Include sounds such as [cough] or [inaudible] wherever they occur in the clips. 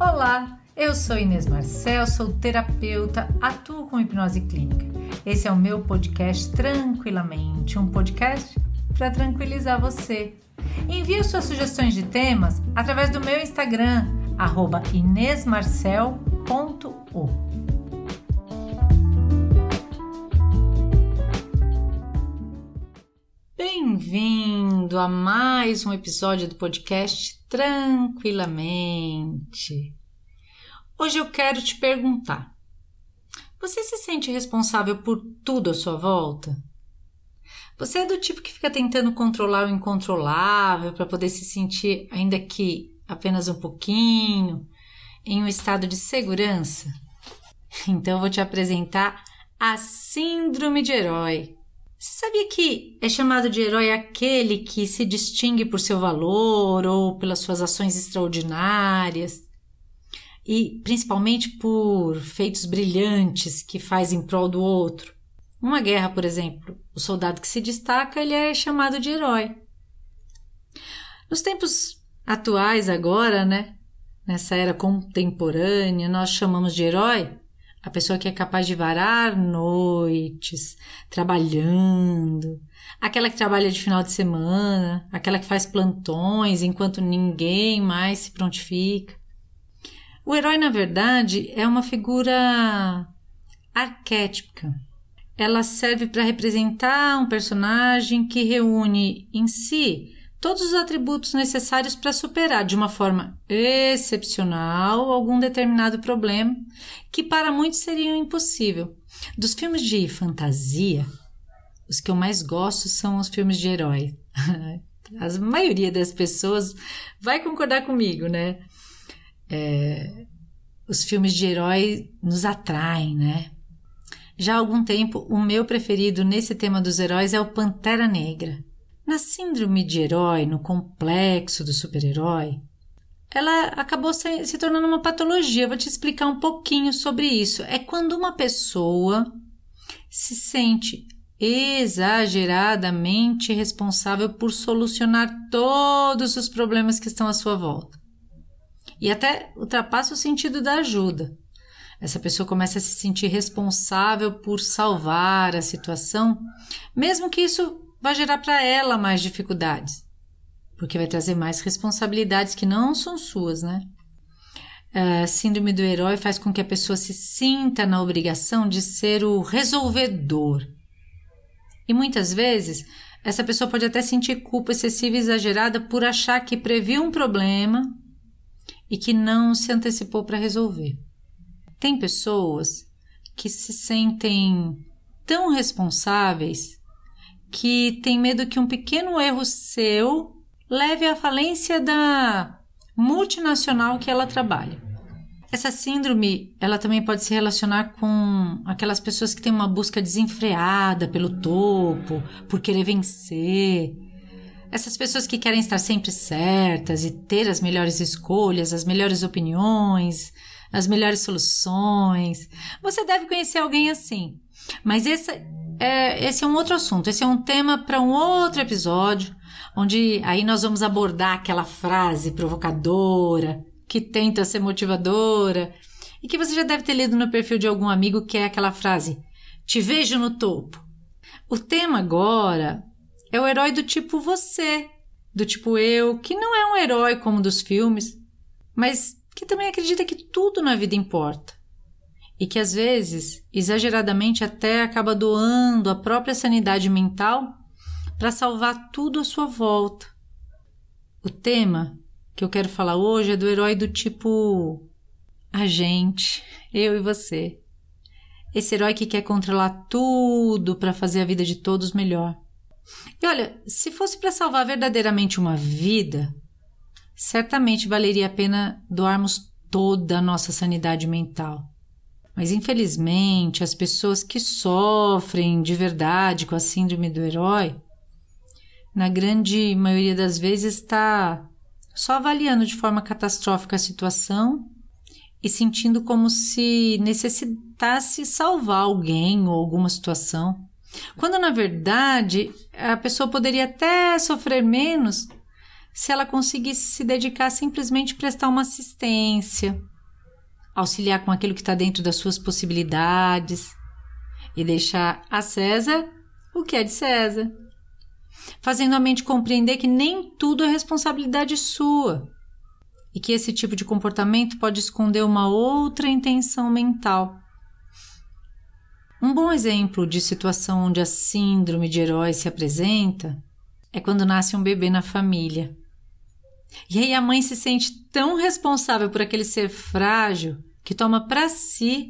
Olá, eu sou Inês Marcel, sou terapeuta, atuo com hipnose clínica. Esse é o meu podcast Tranquilamente, um podcast para tranquilizar você. Envie suas sugestões de temas através do meu Instagram, inesmarcel.o. Bem-vindo a mais um episódio do podcast Tranquilamente. Hoje eu quero te perguntar: você se sente responsável por tudo à sua volta? Você é do tipo que fica tentando controlar o incontrolável para poder se sentir, ainda que apenas um pouquinho, em um estado de segurança? [laughs] Então eu vou te apresentar a Síndrome de Herói. Você sabia que é chamado de herói aquele que se distingue por seu valor ou pelas suas ações extraordinárias? e principalmente por feitos brilhantes que faz em prol do outro. Numa guerra, por exemplo, o soldado que se destaca ele é chamado de herói. Nos tempos atuais agora, né, nessa era contemporânea, nós chamamos de herói a pessoa que é capaz de varar noites, trabalhando, aquela que trabalha de final de semana, aquela que faz plantões enquanto ninguém mais se prontifica. O herói, na verdade, é uma figura arquétipica. Ela serve para representar um personagem que reúne em si todos os atributos necessários para superar de uma forma excepcional algum determinado problema que para muitos seria impossível. Dos filmes de fantasia, os que eu mais gosto são os filmes de herói. [laughs] A maioria das pessoas vai concordar comigo, né? é, os filmes de herói nos atraem, né? Já há algum tempo, o meu preferido nesse tema dos heróis é o Pantera Negra. Na síndrome de herói, no complexo do super-herói, ela acabou se, se tornando uma patologia. Eu vou te explicar um pouquinho sobre isso. É quando uma pessoa se sente exageradamente responsável por solucionar todos os problemas que estão à sua volta e até ultrapassa o sentido da ajuda. Essa pessoa começa a se sentir responsável por salvar a situação, mesmo que isso vá gerar para ela mais dificuldades, porque vai trazer mais responsabilidades que não são suas, né? A síndrome do herói faz com que a pessoa se sinta na obrigação de ser o resolvedor. E muitas vezes, essa pessoa pode até sentir culpa excessiva e exagerada por achar que previu um problema e que não se antecipou para resolver. Tem pessoas que se sentem tão responsáveis que tem medo que um pequeno erro seu leve à falência da multinacional que ela trabalha. Essa síndrome, ela também pode se relacionar com aquelas pessoas que têm uma busca desenfreada pelo topo, por querer vencer, essas pessoas que querem estar sempre certas e ter as melhores escolhas, as melhores opiniões, as melhores soluções. Você deve conhecer alguém assim. Mas esse é, esse é um outro assunto, esse é um tema para um outro episódio, onde aí nós vamos abordar aquela frase provocadora, que tenta ser motivadora, e que você já deve ter lido no perfil de algum amigo, que é aquela frase: Te vejo no topo. O tema agora é o herói do tipo você, do tipo eu, que não é um herói como dos filmes, mas que também acredita que tudo na vida importa. E que às vezes, exageradamente, até acaba doando a própria sanidade mental para salvar tudo à sua volta. O tema que eu quero falar hoje é do herói do tipo a gente, eu e você. Esse herói que quer controlar tudo para fazer a vida de todos melhor. E olha, se fosse para salvar verdadeiramente uma vida, certamente valeria a pena doarmos toda a nossa sanidade mental. Mas infelizmente, as pessoas que sofrem de verdade com a síndrome do herói, na grande maioria das vezes está só avaliando de forma catastrófica a situação e sentindo como se necessitasse salvar alguém ou alguma situação. Quando na verdade a pessoa poderia até sofrer menos se ela conseguisse se dedicar a simplesmente prestar uma assistência, auxiliar com aquilo que está dentro das suas possibilidades e deixar a César o que é de César, fazendo a mente compreender que nem tudo é responsabilidade sua e que esse tipo de comportamento pode esconder uma outra intenção mental. Um bom exemplo de situação onde a síndrome de herói se apresenta é quando nasce um bebê na família. E aí a mãe se sente tão responsável por aquele ser frágil que toma para si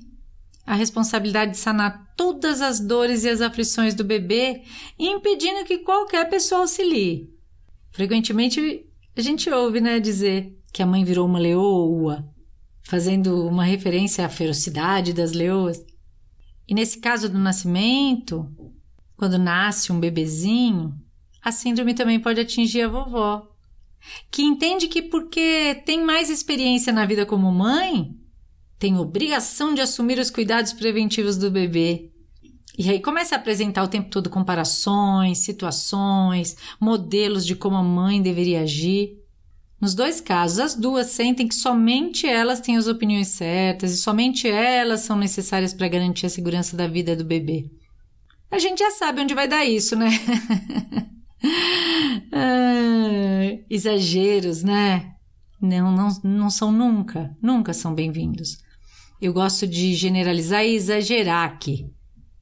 a responsabilidade de sanar todas as dores e as aflições do bebê, impedindo que qualquer pessoa auxilie. Frequentemente a gente ouve, né, dizer que a mãe virou uma leoa, fazendo uma referência à ferocidade das leoas. E nesse caso do nascimento, quando nasce um bebezinho, a síndrome também pode atingir a vovó, que entende que porque tem mais experiência na vida como mãe, tem obrigação de assumir os cuidados preventivos do bebê. E aí começa a apresentar o tempo todo comparações, situações, modelos de como a mãe deveria agir. Nos dois casos, as duas sentem que somente elas têm as opiniões certas e somente elas são necessárias para garantir a segurança da vida do bebê. A gente já sabe onde vai dar isso, né? [laughs] ah, exageros, né? Não, não, não são nunca, nunca são bem-vindos. Eu gosto de generalizar e exagerar aqui.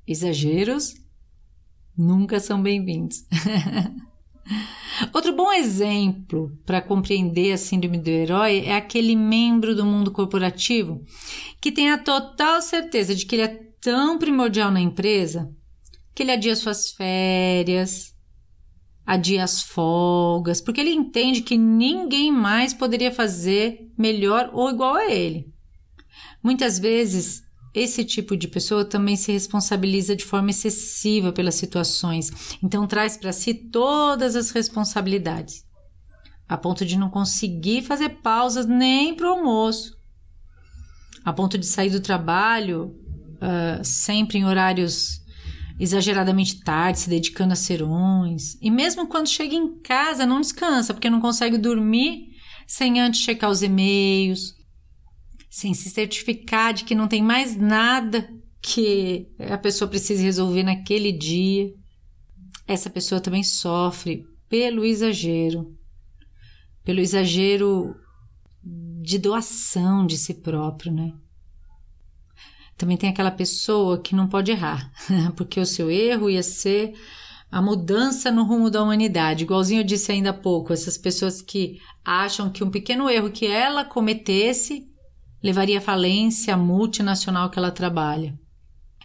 Exageros nunca são bem-vindos. [laughs] Outro bom exemplo para compreender a síndrome do herói é aquele membro do mundo corporativo que tem a total certeza de que ele é tão primordial na empresa que ele adia suas férias, adia as folgas, porque ele entende que ninguém mais poderia fazer melhor ou igual a ele. Muitas vezes esse tipo de pessoa também se responsabiliza de forma excessiva pelas situações, então traz para si todas as responsabilidades, a ponto de não conseguir fazer pausas nem para o almoço, a ponto de sair do trabalho uh, sempre em horários exageradamente tarde, se dedicando a serões, e mesmo quando chega em casa não descansa porque não consegue dormir sem antes checar os e-mails, sem se certificar de que não tem mais nada que a pessoa precise resolver naquele dia. Essa pessoa também sofre pelo exagero, pelo exagero de doação de si próprio, né? Também tem aquela pessoa que não pode errar, [laughs] porque o seu erro ia ser a mudança no rumo da humanidade. Igualzinho eu disse ainda há pouco, essas pessoas que acham que um pequeno erro que ela cometesse levaria à falência a multinacional que ela trabalha.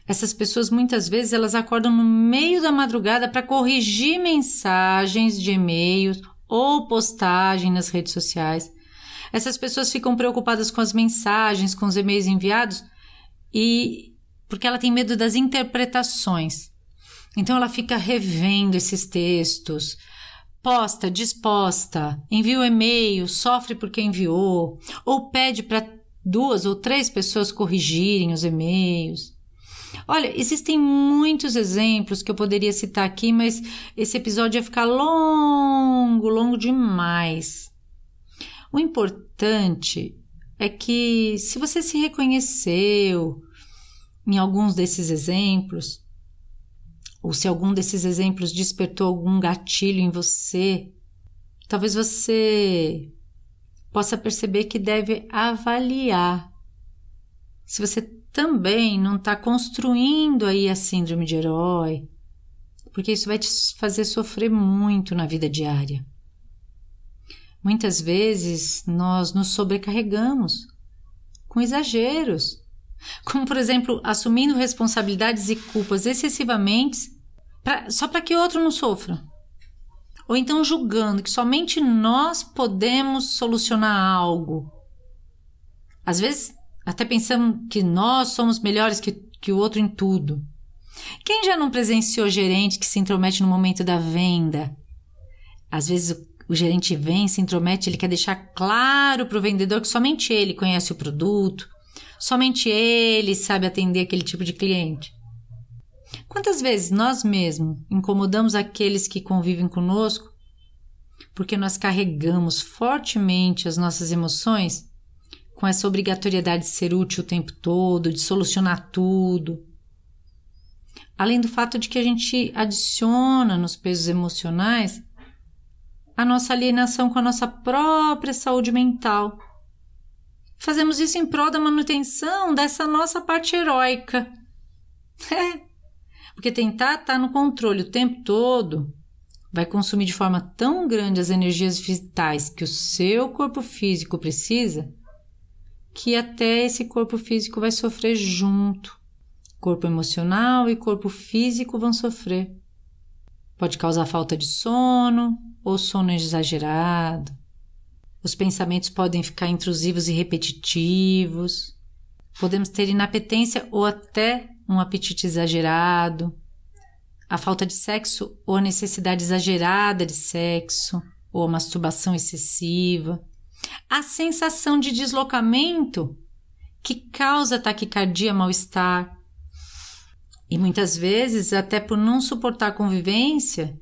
Essas pessoas muitas vezes elas acordam no meio da madrugada para corrigir mensagens de e-mails ou postagem nas redes sociais. Essas pessoas ficam preocupadas com as mensagens, com os e-mails enviados e porque ela tem medo das interpretações. Então ela fica revendo esses textos, posta, disposta, envia o e-mail, sofre porque enviou, ou pede para duas ou três pessoas corrigirem os e-mails. Olha, existem muitos exemplos que eu poderia citar aqui, mas esse episódio ia ficar longo, longo demais. O importante é que, se você se reconheceu em alguns desses exemplos, ou se algum desses exemplos despertou algum gatilho em você, talvez você possa perceber que deve avaliar se você também não está construindo aí a síndrome de herói, porque isso vai te fazer sofrer muito na vida diária. Muitas vezes nós nos sobrecarregamos com exageros, [laughs] como por exemplo assumindo responsabilidades e culpas excessivamente pra, só para que outro não sofra ou então julgando que somente nós podemos solucionar algo. Às vezes, até pensamos que nós somos melhores que, que o outro em tudo. Quem já não presenciou gerente que se intromete no momento da venda? Às vezes o, o gerente vem, se intromete, ele quer deixar claro para o vendedor que somente ele conhece o produto, somente ele sabe atender aquele tipo de cliente. Quantas vezes nós mesmos incomodamos aqueles que convivem conosco porque nós carregamos fortemente as nossas emoções com essa obrigatoriedade de ser útil o tempo todo, de solucionar tudo. Além do fato de que a gente adiciona nos pesos emocionais a nossa alienação com a nossa própria saúde mental. Fazemos isso em prol da manutenção dessa nossa parte heróica. [laughs] É, porque tentar estar no controle o tempo todo vai consumir de forma tão grande as energias vitais que o seu corpo físico precisa, que até esse corpo físico vai sofrer junto. Corpo emocional e corpo físico vão sofrer. Pode causar falta de sono ou sono exagerado. Os pensamentos podem ficar intrusivos e repetitivos. Podemos ter inapetência ou até um apetite exagerado a falta de sexo ou a necessidade exagerada de sexo, ou a masturbação excessiva, a sensação de deslocamento que causa taquicardia, mal-estar. E muitas vezes, até por não suportar convivência,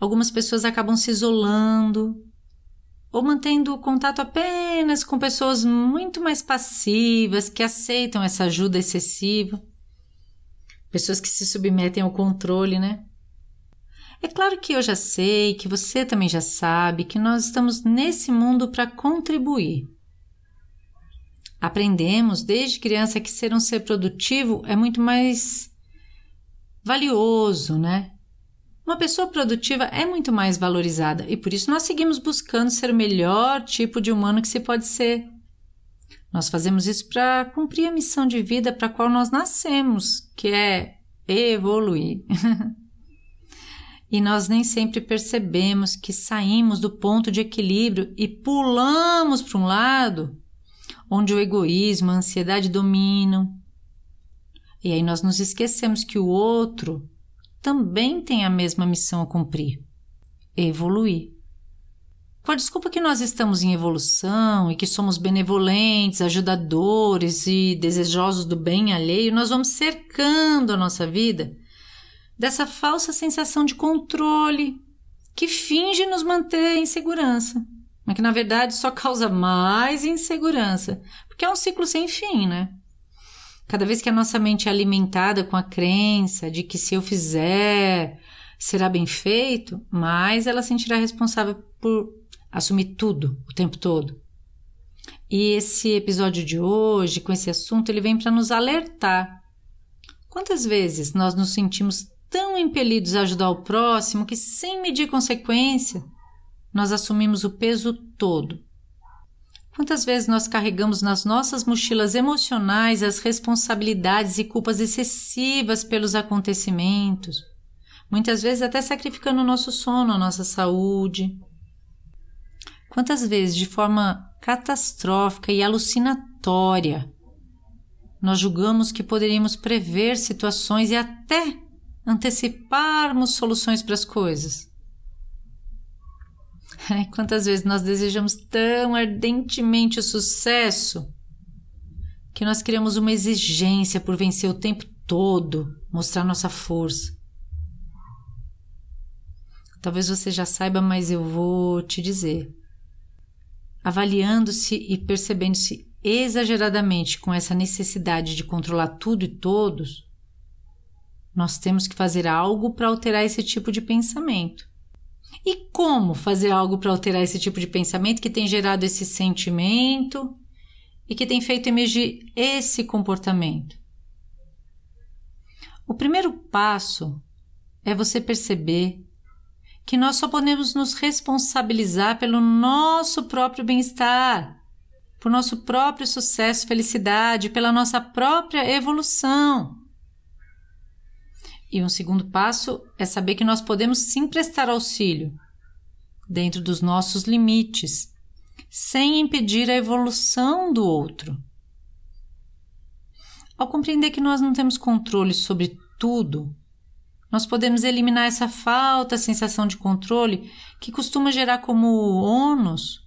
algumas pessoas acabam se isolando ou mantendo contato apenas com pessoas muito mais passivas que aceitam essa ajuda excessiva pessoas que se submetem ao controle, né? É claro que eu já sei, que você também já sabe, que nós estamos nesse mundo para contribuir. Aprendemos desde criança que ser um ser produtivo é muito mais valioso, né? Uma pessoa produtiva é muito mais valorizada e por isso nós seguimos buscando ser o melhor tipo de humano que se pode ser. Nós fazemos isso para cumprir a missão de vida para a qual nós nascemos, que é evoluir. [laughs] e nós nem sempre percebemos que saímos do ponto de equilíbrio e pulamos para um lado onde o egoísmo, a ansiedade dominam. E aí nós nos esquecemos que o outro também tem a mesma missão a cumprir: evoluir. Com a desculpa que nós estamos em evolução e que somos benevolentes, ajudadores e desejosos do bem alheio, nós vamos cercando a nossa vida dessa falsa sensação de controle que finge nos manter em segurança, mas que na verdade só causa mais insegurança, porque é um ciclo sem fim, né? Cada vez que a nossa mente é alimentada com a crença de que se eu fizer será bem feito, mais ela sentirá responsável por assumir tudo o tempo todo. E esse episódio de hoje, com esse assunto, ele vem para nos alertar. Quantas vezes nós nos sentimos tão impelidos a ajudar o próximo que, sem medir consequência, nós assumimos o peso todo? Quantas vezes nós carregamos nas nossas mochilas emocionais as responsabilidades e culpas excessivas pelos acontecimentos? Muitas vezes até sacrificando o nosso sono, a nossa saúde. Quantas vezes, de forma catastrófica e alucinatória, nós julgamos que poderíamos prever situações e até anteciparmos soluções para as coisas? Quantas vezes nós desejamos tão ardentemente o sucesso que nós criamos uma exigência por vencer o tempo todo, mostrar nossa força. Talvez você já saiba, mas eu vou te dizer avaliando-se e percebendo-se exageradamente com essa necessidade de controlar tudo e todos, nós temos que fazer algo para alterar esse tipo de pensamento. E como fazer algo para alterar esse tipo de pensamento que tem gerado esse sentimento e que tem feito emergir esse comportamento? O primeiro passo é você perceber que nós só podemos nos responsabilizar pelo nosso próprio bem-estar, por nosso próprio sucesso, felicidade, pela nossa própria evolução. E um segundo passo é saber que nós podemos sim prestar auxílio, dentro dos nossos limites, sem impedir a evolução do outro. Ao compreender que nós não temos controle sobre tudo, nós podemos eliminar essa falta, sensação de controle que costuma gerar como ônus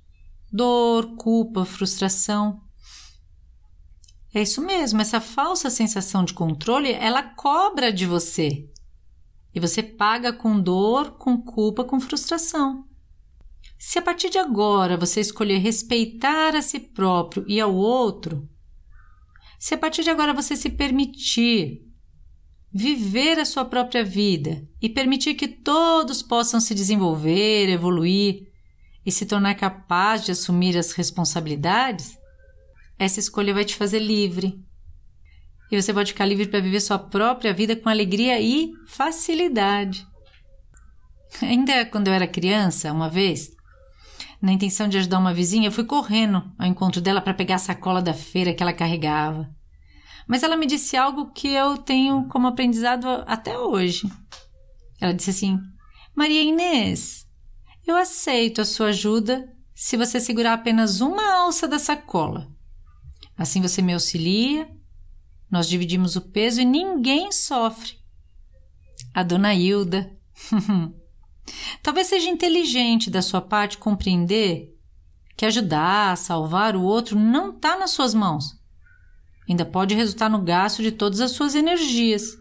dor, culpa, frustração. É isso mesmo, essa falsa sensação de controle, ela cobra de você. E você paga com dor, com culpa, com frustração. Se a partir de agora você escolher respeitar a si próprio e ao outro, se a partir de agora você se permitir viver a sua própria vida e permitir que todos possam se desenvolver, evoluir e se tornar capaz de assumir as responsabilidades, essa escolha vai te fazer livre. E você pode ficar livre para viver sua própria vida com alegria e facilidade. Ainda quando eu era criança, uma vez, na intenção de ajudar uma vizinha, eu fui correndo ao encontro dela para pegar a sacola da feira que ela carregava. Mas ela me disse algo que eu tenho como aprendizado até hoje. Ela disse assim: Maria Inês, eu aceito a sua ajuda se você segurar apenas uma alça da sacola. Assim você me auxilia, nós dividimos o peso e ninguém sofre. A dona Hilda. [laughs] Talvez seja inteligente da sua parte compreender que ajudar, salvar o outro não está nas suas mãos. Ainda pode resultar no gasto de todas as suas energias.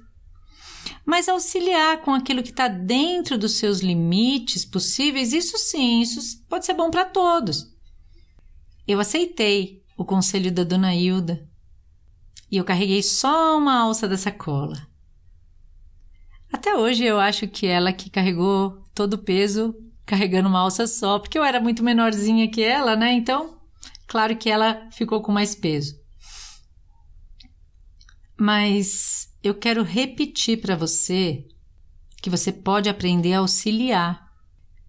Mas auxiliar com aquilo que está dentro dos seus limites possíveis, isso sim, isso pode ser bom para todos. Eu aceitei o conselho da dona Hilda e eu carreguei só uma alça da sacola. Até hoje eu acho que ela que carregou todo o peso carregando uma alça só, porque eu era muito menorzinha que ela, né? Então, claro que ela ficou com mais peso. Mas eu quero repetir para você que você pode aprender a auxiliar.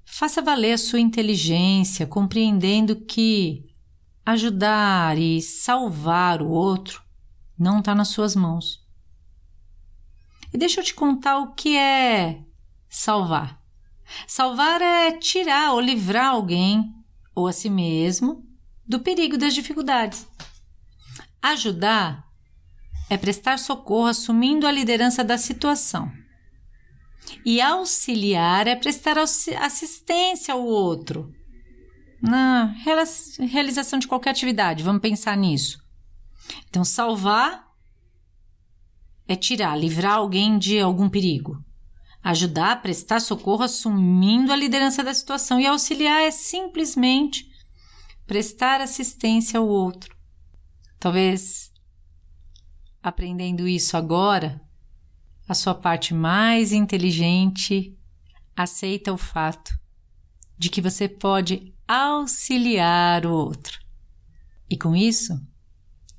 Faça valer a sua inteligência, compreendendo que ajudar e salvar o outro não está nas suas mãos. E deixa eu te contar o que é salvar. Salvar é tirar ou livrar alguém ou a si mesmo do perigo das dificuldades. Ajudar é prestar socorro assumindo a liderança da situação. E auxiliar é prestar assistência ao outro na realização de qualquer atividade. Vamos pensar nisso. Então, salvar é tirar, livrar alguém de algum perigo. Ajudar prestar socorro assumindo a liderança da situação. E auxiliar é simplesmente prestar assistência ao outro. Talvez aprendendo isso agora, a sua parte mais inteligente aceita o fato de que você pode auxiliar o outro. E com isso,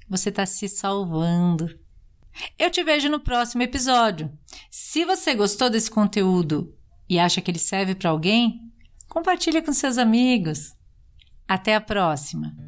você está se salvando. Eu te vejo no próximo episódio. Se você gostou desse conteúdo e acha que ele serve para alguém, compartilhe com seus amigos. Até a próxima!